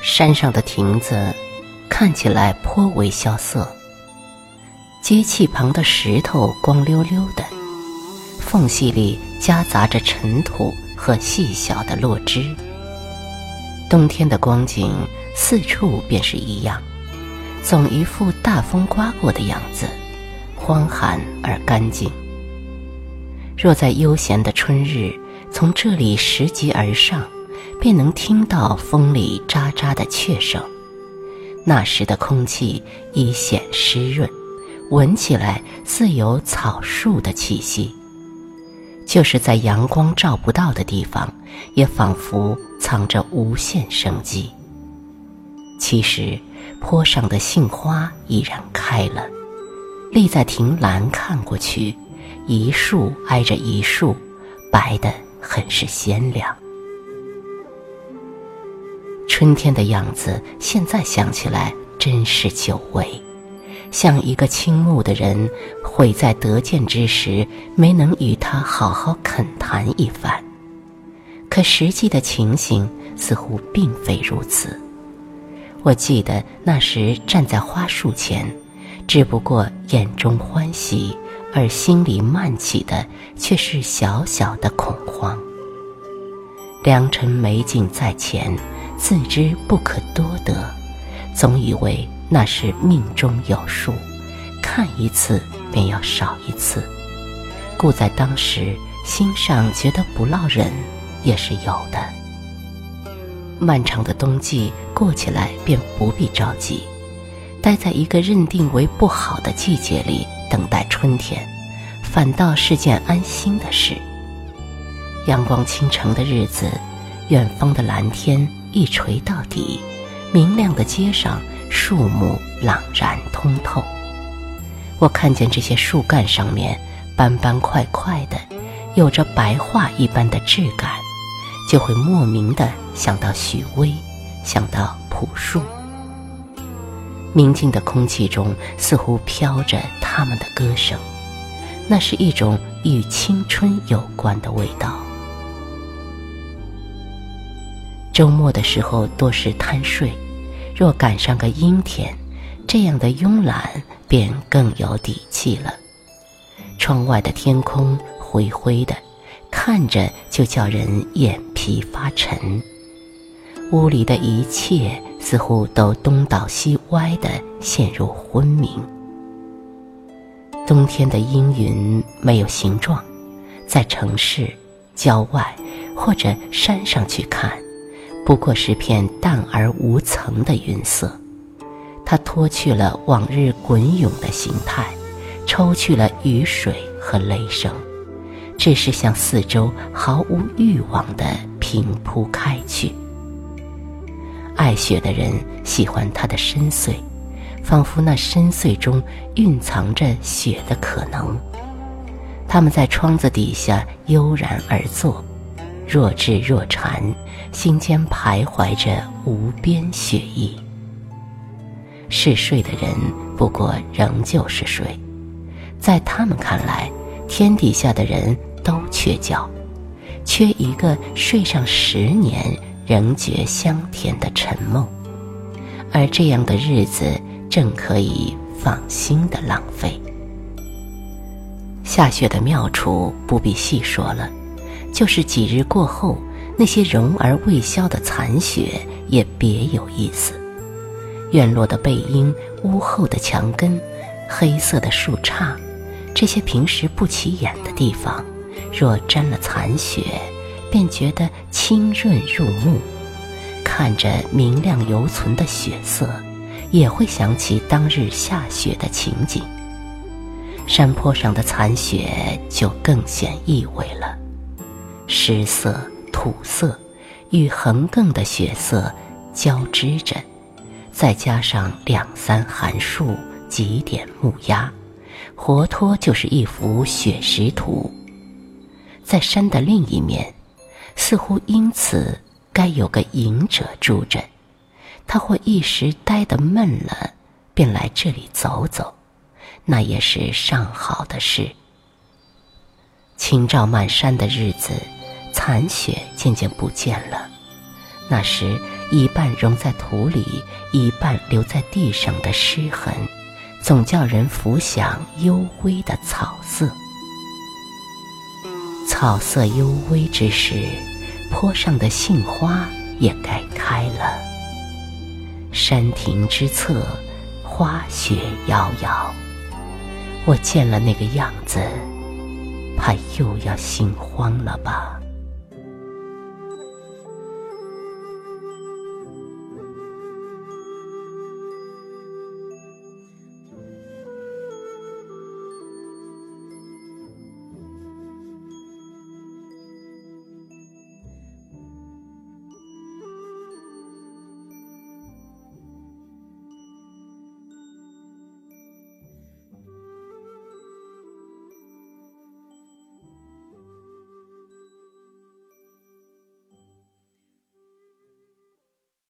山上的亭子看起来颇为萧瑟，街气旁的石头光溜溜的，缝隙里夹杂着尘土和细小的落枝。冬天的光景四处便是一样，总一副大风刮过的样子，荒寒而干净。若在悠闲的春日从这里拾级而上，便能听到风里喳喳的雀声。那时的空气已显湿润，闻起来似有草树的气息。就是在阳光照不到的地方，也仿佛藏着无限生机。其实，坡上的杏花已然开了，立在亭栏看过去，一树挨着一树，白得很是鲜亮。春天的样子，现在想起来真是久违。像一个倾慕的人，悔在得见之时没能与他好好恳谈一番。可实际的情形似乎并非如此。我记得那时站在花树前，只不过眼中欢喜，而心里漫起的却是小小的恐慌。良辰美景在前，自知不可多得，总以为。那是命中有数，看一次便要少一次，故在当时心上觉得不落忍也是有的。漫长的冬季过起来便不必着急，待在一个认定为不好的季节里等待春天，反倒是件安心的事。阳光倾城的日子，远方的蓝天一垂到底，明亮的街上。树木朗然通透，我看见这些树干上面斑斑块块的，有着白桦一般的质感，就会莫名的想到许巍，想到朴树。明净的空气中似乎飘着他们的歌声，那是一种与青春有关的味道。周末的时候多是贪睡。若赶上个阴天，这样的慵懒便更有底气了。窗外的天空灰灰的，看着就叫人眼皮发沉。屋里的一切似乎都东倒西歪的，陷入昏迷。冬天的阴云没有形状，在城市、郊外或者山上去看。不过是片淡而无层的云色，它脱去了往日滚涌的形态，抽去了雨水和雷声，只是向四周毫无欲望地平铺开去。爱雪的人喜欢它的深邃，仿佛那深邃中蕴藏着雪的可能。他们在窗子底下悠然而坐。若智若禅，心间徘徊着无边雪意。嗜睡的人不过仍旧是睡，在他们看来，天底下的人都缺觉，缺一个睡上十年仍觉香甜的沉梦，而这样的日子正可以放心的浪费。下雪的妙处不必细说了。就是几日过后，那些融而未消的残雪也别有意思。院落的背阴、屋后的墙根、黑色的树杈，这些平时不起眼的地方，若沾了残雪，便觉得清润入目。看着明亮犹存的雪色，也会想起当日下雪的情景。山坡上的残雪就更显意味了。湿色、土色与横亘的雪色交织着，再加上两三寒树、几点木鸦，活脱就是一幅雪石图。在山的另一面，似乎因此该有个隐者住着，他或一时呆得闷了，便来这里走走，那也是上好的事。清照满山的日子。残雪渐渐不见了，那时一半融在土里，一半留在地上的湿痕，总叫人浮想幽微的草色。草色幽微之时，坡上的杏花也该开了。山亭之侧，花雪遥遥。我见了那个样子，怕又要心慌了吧。